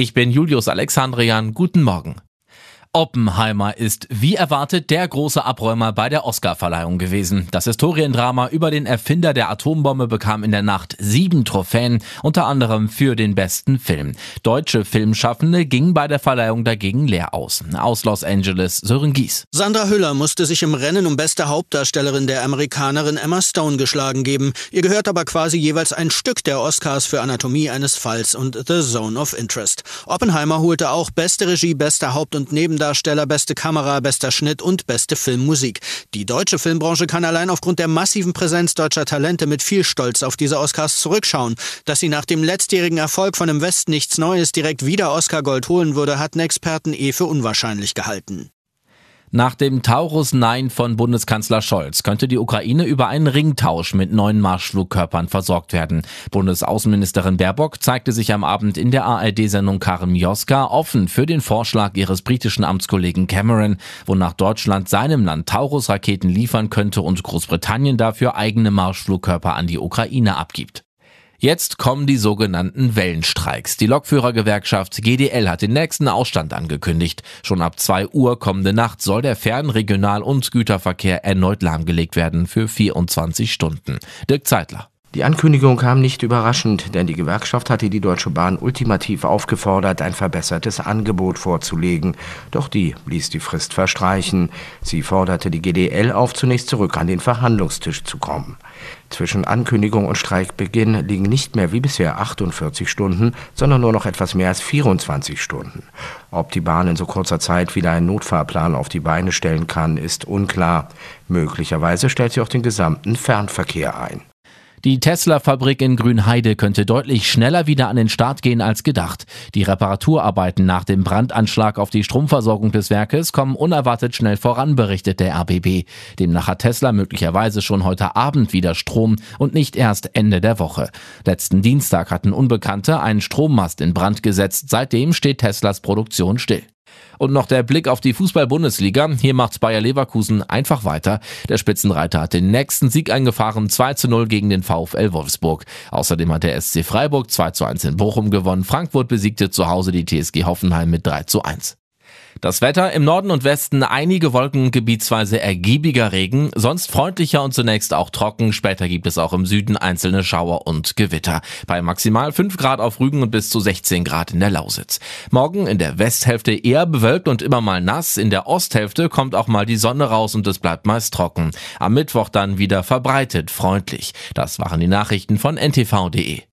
Ich bin Julius Alexandrian. Guten Morgen. Oppenheimer ist wie erwartet der große Abräumer bei der Oscarverleihung gewesen. Das Historiendrama über den Erfinder der Atombombe bekam in der Nacht sieben Trophäen, unter anderem für den besten Film. Deutsche Filmschaffende gingen bei der Verleihung dagegen leer aus. Aus Los Angeles Sören Gies. Sandra Hüller musste sich im Rennen um beste Hauptdarstellerin der Amerikanerin Emma Stone geschlagen geben. Ihr gehört aber quasi jeweils ein Stück der Oscars für Anatomie eines Falls und The Zone of Interest. Oppenheimer holte auch beste Regie, bester Haupt- und Neben Nebendarsteller, beste Kamera, bester Schnitt und beste Filmmusik. Die deutsche Filmbranche kann allein aufgrund der massiven Präsenz deutscher Talente mit viel Stolz auf diese Oscars zurückschauen. Dass sie nach dem letztjährigen Erfolg von im Westen nichts Neues direkt wieder Oscar Gold holen würde, hatten Experten eh für unwahrscheinlich gehalten. Nach dem Taurus-Nein von Bundeskanzler Scholz könnte die Ukraine über einen Ringtausch mit neuen Marschflugkörpern versorgt werden. Bundesaußenministerin Baerbock zeigte sich am Abend in der ARD-Sendung Karim Joska offen für den Vorschlag ihres britischen Amtskollegen Cameron, wonach Deutschland seinem Land Taurus-Raketen liefern könnte und Großbritannien dafür eigene Marschflugkörper an die Ukraine abgibt. Jetzt kommen die sogenannten Wellenstreiks. Die Lokführergewerkschaft GDL hat den nächsten Ausstand angekündigt. Schon ab 2 Uhr kommende Nacht soll der Fern-, Regional- und Güterverkehr erneut lahmgelegt werden für 24 Stunden. Dirk Zeitler. Die Ankündigung kam nicht überraschend, denn die Gewerkschaft hatte die Deutsche Bahn ultimativ aufgefordert, ein verbessertes Angebot vorzulegen. Doch die ließ die Frist verstreichen. Sie forderte die GDL auf, zunächst zurück an den Verhandlungstisch zu kommen. Zwischen Ankündigung und Streikbeginn liegen nicht mehr wie bisher 48 Stunden, sondern nur noch etwas mehr als 24 Stunden. Ob die Bahn in so kurzer Zeit wieder einen Notfahrplan auf die Beine stellen kann, ist unklar. Möglicherweise stellt sie auch den gesamten Fernverkehr ein. Die Tesla-Fabrik in Grünheide könnte deutlich schneller wieder an den Start gehen als gedacht. Die Reparaturarbeiten nach dem Brandanschlag auf die Stromversorgung des Werkes kommen unerwartet schnell voran, berichtet der RBB. Demnach hat Tesla möglicherweise schon heute Abend wieder Strom und nicht erst Ende der Woche. Letzten Dienstag hatten Unbekannte einen Strommast in Brand gesetzt. Seitdem steht Teslas Produktion still. Und noch der Blick auf die Fußball-Bundesliga. Hier macht Bayer Leverkusen einfach weiter. Der Spitzenreiter hat den nächsten Sieg eingefahren, 2 zu 0 gegen den VfL Wolfsburg. Außerdem hat der SC Freiburg 2 zu 1 in Bochum gewonnen. Frankfurt besiegte zu Hause die TSG Hoffenheim mit 3 zu 1. Das Wetter im Norden und Westen einige Wolken, gebietsweise ergiebiger Regen, sonst freundlicher und zunächst auch trocken. Später gibt es auch im Süden einzelne Schauer und Gewitter. Bei maximal 5 Grad auf Rügen und bis zu 16 Grad in der Lausitz. Morgen in der Westhälfte eher bewölkt und immer mal nass. In der Osthälfte kommt auch mal die Sonne raus und es bleibt meist trocken. Am Mittwoch dann wieder verbreitet freundlich. Das waren die Nachrichten von ntv.de.